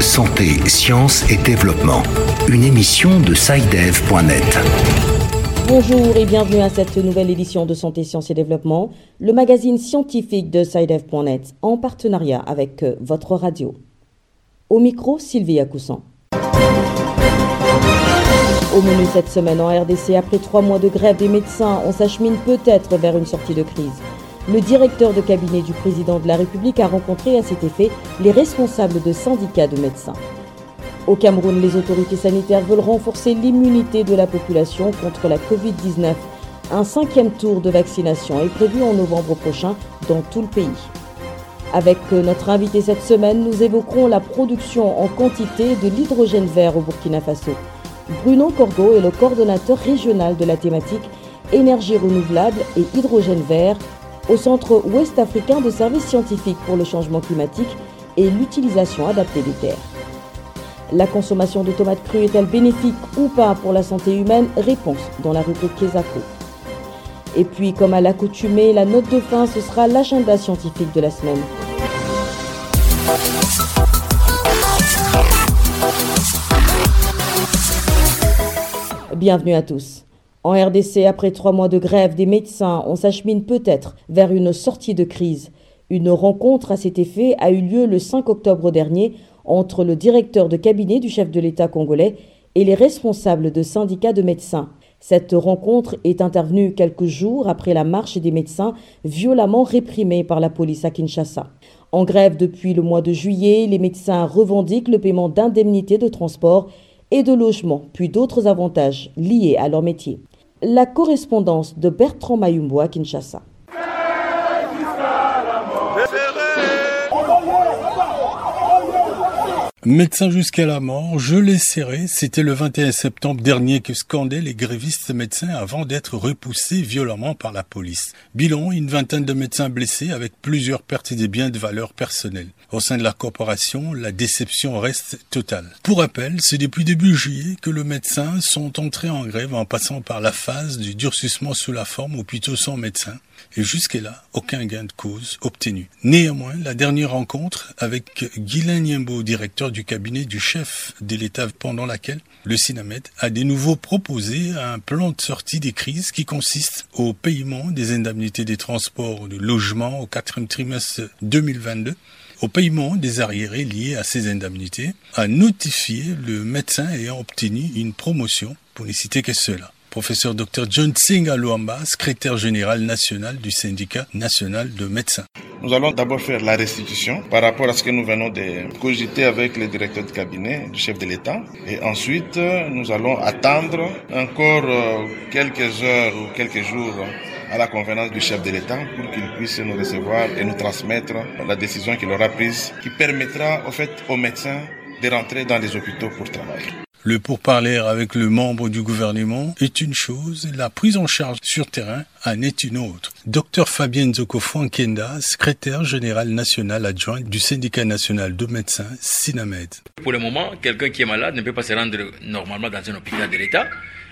Santé, sciences et développement. Une émission de SciDev.net. Bonjour et bienvenue à cette nouvelle édition de Santé, Sciences et Développement, le magazine scientifique de SciDev.net en partenariat avec euh, votre radio. Au micro, Sylvie Coussan. Au menu cette semaine en RDC, après trois mois de grève des médecins, on s'achemine peut-être vers une sortie de crise. Le directeur de cabinet du président de la République a rencontré à cet effet les responsables de syndicats de médecins. Au Cameroun, les autorités sanitaires veulent renforcer l'immunité de la population contre la Covid-19. Un cinquième tour de vaccination est prévu en novembre prochain dans tout le pays. Avec notre invité cette semaine, nous évoquerons la production en quantité de l'hydrogène vert au Burkina Faso. Bruno Corgo est le coordonnateur régional de la thématique énergie renouvelable et hydrogène vert au Centre ouest africain de services scientifiques pour le changement climatique et l'utilisation adaptée des terres. La consommation de tomates crues est-elle bénéfique ou pas pour la santé humaine? Réponse dans la rubrique Kesako. Et puis, comme à l'accoutumée, la note de fin, ce sera l'agenda scientifique de la semaine. Bienvenue à tous. En RDC, après trois mois de grève des médecins, on s'achemine peut-être vers une sortie de crise. Une rencontre à cet effet a eu lieu le 5 octobre dernier entre le directeur de cabinet du chef de l'État congolais et les responsables de syndicats de médecins. Cette rencontre est intervenue quelques jours après la marche des médecins violemment réprimée par la police à Kinshasa. En grève depuis le mois de juillet, les médecins revendiquent le paiement d'indemnités de transport et de logement, puis d'autres avantages liés à leur métier la correspondance de Bertrand Mayumbo à Kinshasa. Médecin jusqu'à la mort, je l'ai serré. C'était le 21 septembre dernier que scandaient les grévistes médecins avant d'être repoussés violemment par la police. Bilan, une vingtaine de médecins blessés avec plusieurs pertes des biens de valeur personnelle. Au sein de la corporation, la déception reste totale. Pour rappel, c'est depuis début juillet que les médecins sont entrés en grève en passant par la phase du durcissement sous la forme ou plutôt sans médecin et jusque-là, aucun gain de cause obtenu. Néanmoins, la dernière rencontre avec Guylain Niembo, directeur du cabinet du chef de l'État pendant laquelle le Sinamed a de nouveau proposé un plan de sortie des crises qui consiste au paiement des indemnités des transports de logement au quatrième trimestre 2022 au paiement des arriérés liés à ces indemnités, à notifier le médecin ayant obtenu une promotion, pour ne citer que cela professeur Dr John Singh Alouamba, secrétaire général national du syndicat national de médecins. Nous allons d'abord faire la restitution par rapport à ce que nous venons de cogiter avec le directeur de cabinet du chef de l'État. Et ensuite, nous allons attendre encore euh, quelques heures ou quelques jours à la convenance du chef de l'État pour qu'il puisse nous recevoir et nous transmettre la décision qu'il aura prise qui permettra au fait aux médecins de rentrer dans les hôpitaux pour travailler. Le pourparler avec le membre du gouvernement est une chose, la prise en charge sur terrain en est une autre. Docteur Fabien Zokofo Kenda, secrétaire général national adjoint du syndicat national de médecins SINAMED. Pour le moment, quelqu'un qui est malade ne peut pas se rendre normalement dans un hôpital de l'État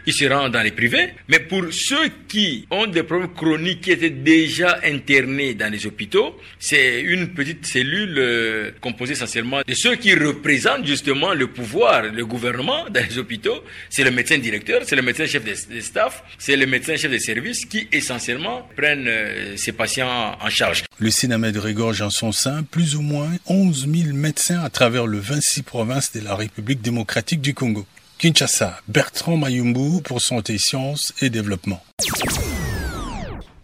il se rend dans les privés. Mais pour ceux qui ont des problèmes chroniques qui étaient déjà internés dans les hôpitaux, c'est une petite cellule euh, composée essentiellement de ceux qui représentent justement le pouvoir, le gouvernement dans les hôpitaux. C'est le médecin directeur, c'est le médecin chef de, staff, c'est le médecin chef de service qui essentiellement prennent euh, ces patients en charge. Le Sinamed régorge en son sein plus ou moins 11 000 médecins à travers le 26 provinces de la République démocratique du Congo. Kinshasa, Bertrand Mayumbu pour Santé, Sciences et Développement.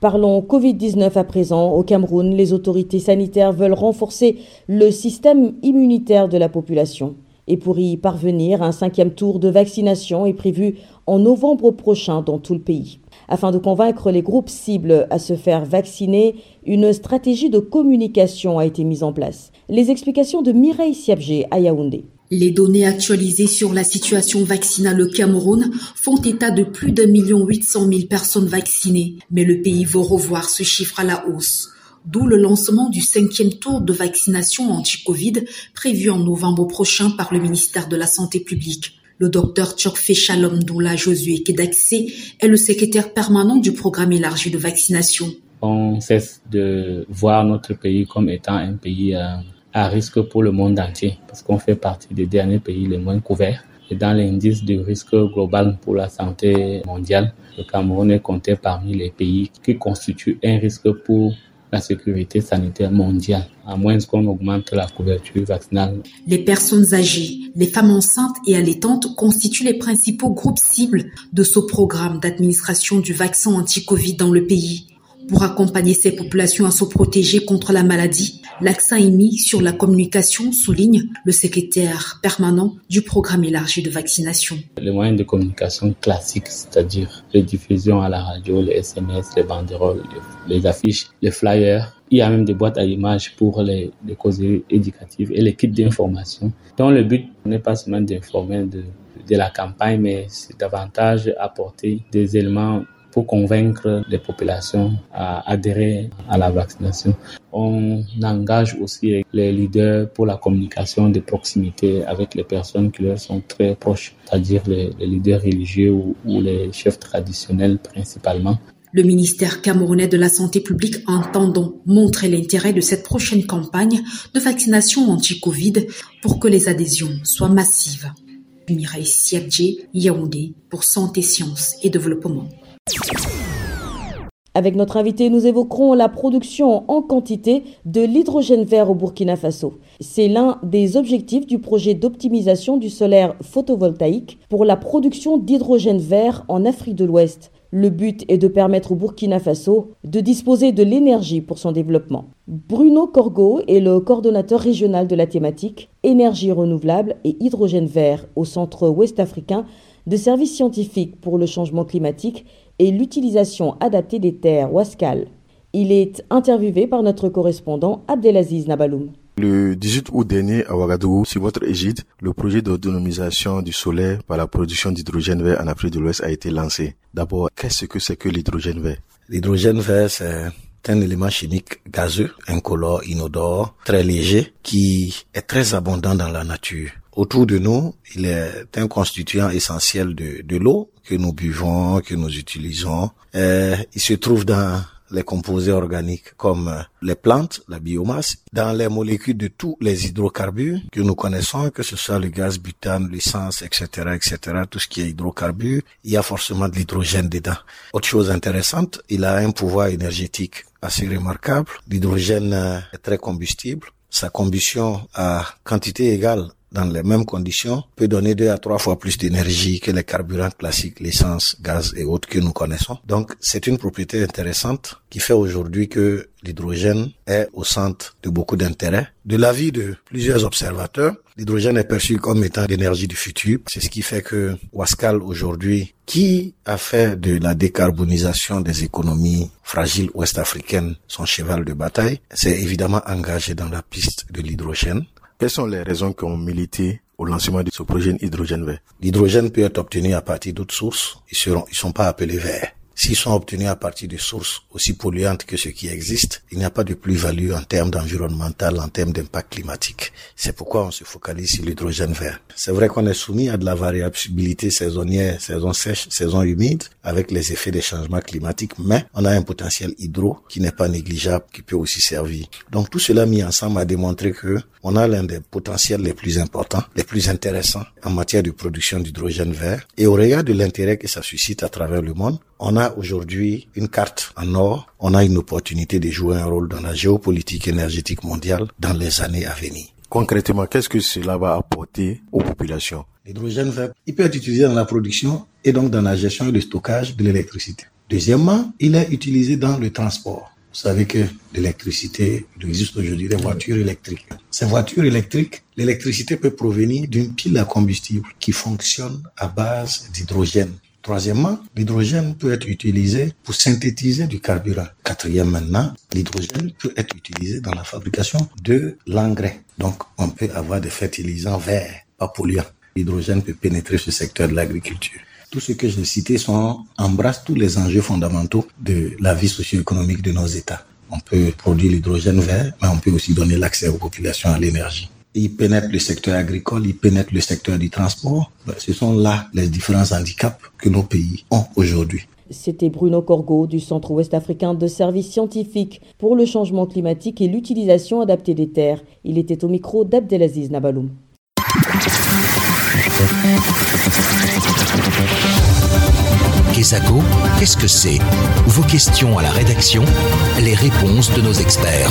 Parlons Covid-19 à présent. Au Cameroun, les autorités sanitaires veulent renforcer le système immunitaire de la population. Et pour y parvenir, un cinquième tour de vaccination est prévu en novembre prochain dans tout le pays. Afin de convaincre les groupes cibles à se faire vacciner, une stratégie de communication a été mise en place. Les explications de Mireille Siabgé à Yaoundé. Les données actualisées sur la situation vaccinale au Cameroun font état de plus d'un million huit cent mille personnes vaccinées, mais le pays va revoir ce chiffre à la hausse. D'où le lancement du cinquième tour de vaccination anti-Covid prévu en novembre prochain par le ministère de la Santé publique. Le docteur Tchokfe Shalom Doula Josué Kedaxé est le secrétaire permanent du programme élargi de vaccination. on cesse de voir notre pays comme étant un pays euh, à risque pour le monde entier, parce qu'on fait partie des derniers pays les moins couverts. Et dans l'indice de risque global pour la santé mondiale, le Cameroun est compté parmi les pays qui constituent un risque pour la sécurité sanitaire mondiale, à moins qu'on augmente la couverture vaccinale. Les personnes âgées, les femmes enceintes et allaitantes constituent les principaux groupes cibles de ce programme d'administration du vaccin anti-Covid dans le pays. Pour accompagner ces populations à se protéger contre la maladie, l'accent est mis sur la communication, souligne le secrétaire permanent du programme élargi de vaccination. Les moyens de communication classiques, c'est-à-dire les diffusions à la radio, les SMS, les banderoles, les affiches, les flyers, il y a même des boîtes à images pour les, les causeries éducatives et les kits d'information. Donc le but n'est pas seulement d'informer de, de la campagne, mais c'est davantage apporter des éléments pour convaincre les populations à adhérer à la vaccination. On engage aussi les leaders pour la communication de proximité avec les personnes qui leur sont très proches, c'est-à-dire les, leaders religieux ou, les chefs traditionnels principalement. Le ministère camerounais de la Santé publique entend donc montrer l'intérêt de cette prochaine campagne de vaccination anti-Covid pour que les adhésions soient massives. Mireille Siabdje, Yaoundé, pour Santé, Sciences et Développement. Avec notre invité, nous évoquerons la production en quantité de l'hydrogène vert au Burkina Faso. C'est l'un des objectifs du projet d'optimisation du solaire photovoltaïque pour la production d'hydrogène vert en Afrique de l'Ouest. Le but est de permettre au Burkina Faso de disposer de l'énergie pour son développement. Bruno Corgo est le coordonnateur régional de la thématique énergie renouvelable et hydrogène vert au Centre ouest africain de services scientifiques pour le changement climatique et l'utilisation adaptée des terres, Wascal. Il est interviewé par notre correspondant Abdelaziz Nabaloum. Le 18 août dernier, à Ouagadougou, sur votre égide, le projet d'autonomisation du solaire par la production d'hydrogène vert en Afrique de l'Ouest a été lancé. D'abord, qu'est-ce que c'est que l'hydrogène vert? L'hydrogène vert, c'est un élément chimique gazeux, incolore, inodore, très léger, qui est très abondant dans la nature. Autour de nous, il est un constituant essentiel de, de l'eau que nous buvons, que nous utilisons. Euh, il se trouve dans les composés organiques comme les plantes, la biomasse, dans les molécules de tous les hydrocarbures que nous connaissons, que ce soit le gaz butane, l'essence, etc., etc., tout ce qui est hydrocarbures, il y a forcément de l'hydrogène dedans. Autre chose intéressante, il a un pouvoir énergétique assez remarquable. L'hydrogène est très combustible. Sa combustion à quantité égale dans les mêmes conditions, peut donner deux à trois fois plus d'énergie que les carburants classiques, l'essence, gaz et autres que nous connaissons. Donc, c'est une propriété intéressante qui fait aujourd'hui que l'hydrogène est au centre de beaucoup d'intérêts. De l'avis de plusieurs observateurs, l'hydrogène est perçu comme étant l'énergie du futur. C'est ce qui fait que Wascal aujourd'hui, qui a fait de la décarbonisation des économies fragiles ouest-africaines son cheval de bataille, s'est évidemment engagé dans la piste de l'hydrogène. Quelles sont les raisons qui ont milité au lancement de ce projet hydrogène vert? L'hydrogène peut être obtenu à partir d'autres sources. Ils ils sont pas appelés verts. S'ils sont obtenus à partir de sources aussi polluantes que ce qui existe, il n'y a pas de plus-value en termes d'environnemental, en termes d'impact climatique. C'est pourquoi on se focalise sur l'hydrogène vert. C'est vrai qu'on est soumis à de la variabilité saisonnière, saison sèche, saison humide, avec les effets des changements climatiques, mais on a un potentiel hydro qui n'est pas négligeable, qui peut aussi servir. Donc tout cela mis ensemble a démontré que on a l'un des potentiels les plus importants, les plus intéressants en matière de production d'hydrogène vert. Et au regard de l'intérêt que ça suscite à travers le monde, on a aujourd'hui une carte en or, on a une opportunité de jouer un rôle dans la géopolitique énergétique mondiale dans les années à venir. Concrètement, qu'est-ce que cela va apporter aux populations? L'hydrogène vert, il peut être utilisé dans la production et donc dans la gestion et le stockage de l'électricité. Deuxièmement, il est utilisé dans le transport. Vous savez que l'électricité, il existe aujourd'hui des voitures électriques. Ces voitures électriques, l'électricité peut provenir d'une pile à combustible qui fonctionne à base d'hydrogène. Troisièmement, l'hydrogène peut être utilisé pour synthétiser du carburant. Quatrième l'hydrogène peut être utilisé dans la fabrication de l'engrais. Donc, on peut avoir des fertilisants verts, pas polluants. L'hydrogène peut pénétrer ce secteur de l'agriculture. Tout ce que j'ai cité sont, embrasse tous les enjeux fondamentaux de la vie socio-économique de nos États. On peut produire l'hydrogène vert, mais on peut aussi donner l'accès aux populations à l'énergie il pénètre le secteur agricole, il pénètre le secteur du transport. Ben, ce sont là les différents handicaps que nos pays ont aujourd'hui. C'était Bruno Corgo du Centre ouest africain de services scientifiques pour le changement climatique et l'utilisation adaptée des terres. Il était au micro d'Abdelaziz Nabaloum. Kesako, qu'est-ce que c'est? Vos questions à la rédaction, les réponses de nos experts.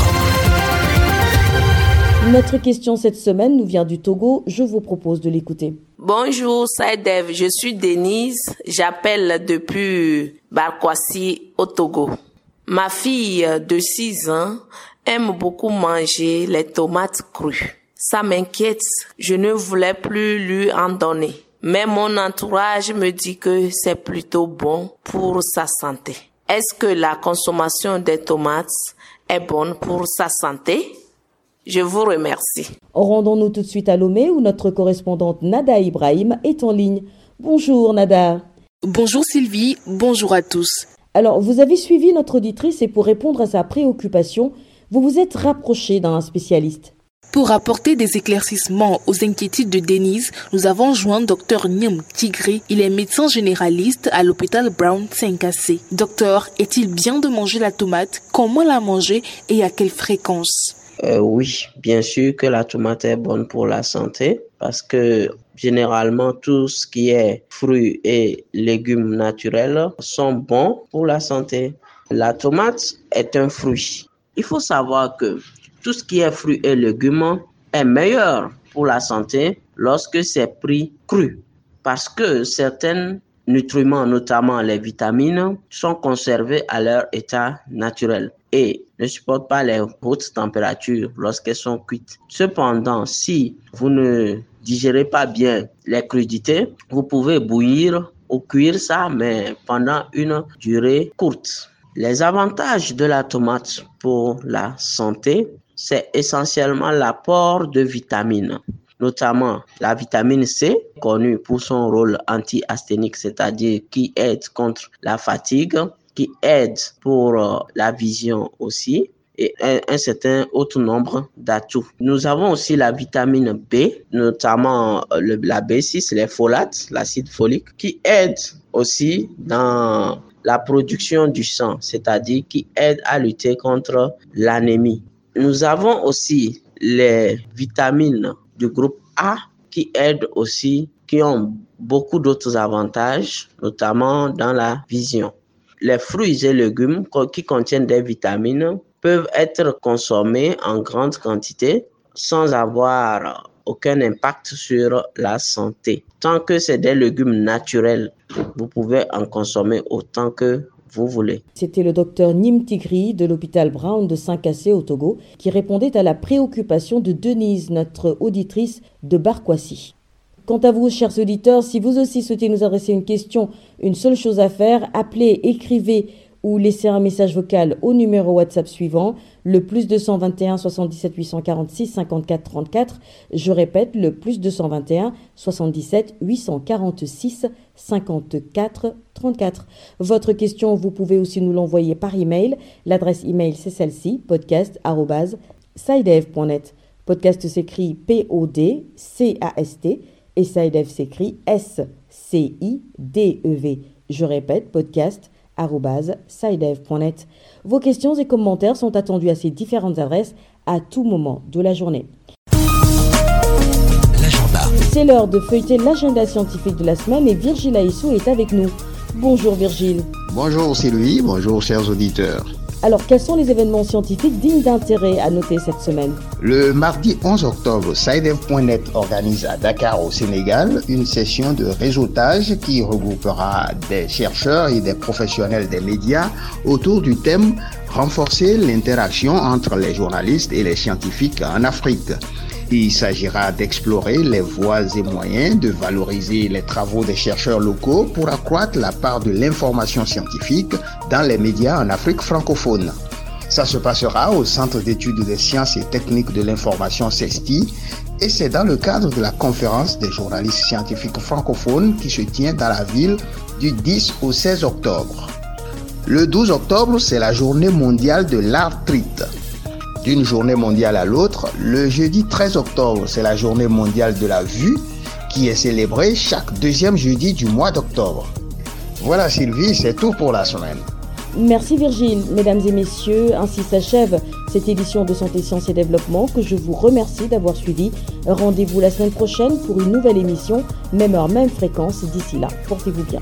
Notre question cette semaine nous vient du Togo. Je vous propose de l'écouter. Bonjour, Saïdev. Je suis Denise. J'appelle depuis Barkwasi au Togo. Ma fille de 6 ans aime beaucoup manger les tomates crues. Ça m'inquiète. Je ne voulais plus lui en donner. Mais mon entourage me dit que c'est plutôt bon pour sa santé. Est-ce que la consommation des tomates est bonne pour sa santé? Je vous remercie. Rendons-nous tout de suite à Lomé où notre correspondante Nada Ibrahim est en ligne. Bonjour Nada. Bonjour Sylvie, bonjour à tous. Alors, vous avez suivi notre auditrice et pour répondre à sa préoccupation, vous vous êtes rapproché d'un spécialiste. Pour apporter des éclaircissements aux inquiétudes de Denise, nous avons joint Dr Niam Tigri. Il est médecin généraliste à l'hôpital Brown 5AC. Docteur, est-il bien de manger la tomate? Comment la manger? Et à quelle fréquence? Euh, Oui, bien sûr que la tomate est bonne pour la santé parce que généralement tout ce qui est fruits et légumes naturels sont bons pour la santé. La tomate est un fruit. Il faut savoir que tout ce qui est fruits et légumes est meilleur pour la santé lorsque c'est pris cru. Parce que certains nutriments, notamment les vitamines, sont conservés à leur état naturel et ne supportent pas les hautes températures lorsqu'elles sont cuites. Cependant, si vous ne digérez pas bien les crudités, vous pouvez bouillir ou cuire ça, mais pendant une durée courte. Les avantages de la tomate pour la santé c'est essentiellement l'apport de vitamines, notamment la vitamine C, connue pour son rôle anti-asthénique, c'est-à-dire qui aide contre la fatigue, qui aide pour euh, la vision aussi, et un, certain autre nombre d'atouts. Nous avons aussi la vitamine B, notamment euh, la B6, les folates, l'acide folique, qui aide aussi dans la production du sang, c'est-à-dire qui aide à lutter contre l'anémie. Nous avons aussi les vitamines du groupe A qui aident aussi, qui ont beaucoup d'autres avantages, notamment dans la vision. Les fruits et légumes qui contiennent des vitamines peuvent être consommés en grande quantité sans avoir aucun impact sur la santé. Tant que c'est des légumes naturels, vous pouvez en consommer autant que vous voulez. C'était le docteur Nim Tigri de l'hôpital Brown de Saint-Cassé au Togo qui répondait à la préoccupation de Denise, notre auditrice de Barkwasi. Quant à vous, chers auditeurs, si vous aussi souhaitez nous adresser une question, une seule chose à faire, appelez, écrivez ou laissez un message vocal au numéro WhatsApp suivant, le plus 221 77 846 54 34. Je répète, le plus 221 77 846 54 34. Votre question, vous pouvez aussi nous l'envoyer par email. L'adresse email, c'est celle-ci, podcast.sidev.net. Podcast s'écrit P-O-D-C-A-S-T et Sidev s'écrit S-C-I-D-E-V. Je répète, podcast sidev.net. Vos questions et commentaires sont attendus à ces différentes adresses à tout moment de la journée. C'est l'heure de feuilleter l'agenda scientifique de la semaine et Virgile Aissou est avec nous. Bonjour Virgile. Bonjour Sylvie, bonjour chers auditeurs. Alors, quels sont les événements scientifiques dignes d'intérêt à noter cette semaine? Le mardi 11 octobre, SciDev.net organise à Dakar au Sénégal une session de réseautage qui regroupera des chercheurs et des professionnels des médias autour du thème Renforcer l'interaction entre les journalistes et les scientifiques en Afrique. Il s'agira d'explorer les voies et moyens de valoriser les travaux des chercheurs locaux pour accroître la part de l'information scientifique dans les médias en Afrique francophone. Ça se passera au Centre d'études des sciences et techniques de l'information CESTI et c'est dans le cadre de la conférence des journalistes scientifiques francophones qui se tient dans la ville du 10 au 16 octobre. Le 12 octobre, c'est la journée mondiale de l'arthrite d'une journée mondiale à l'autre. Le jeudi 13 octobre, c'est la journée mondiale de la vue qui est célébrée chaque deuxième jeudi du mois d'octobre. Voilà Sylvie, c'est tout pour la semaine. Merci Virgile. Mesdames et messieurs, ainsi s'achève cette édition de Santé, Sciences et Développement que je vous remercie d'avoir suivi. Rendez-vous la semaine prochaine pour une nouvelle émission, même heure, même fréquence. D'ici là, portez-vous bien.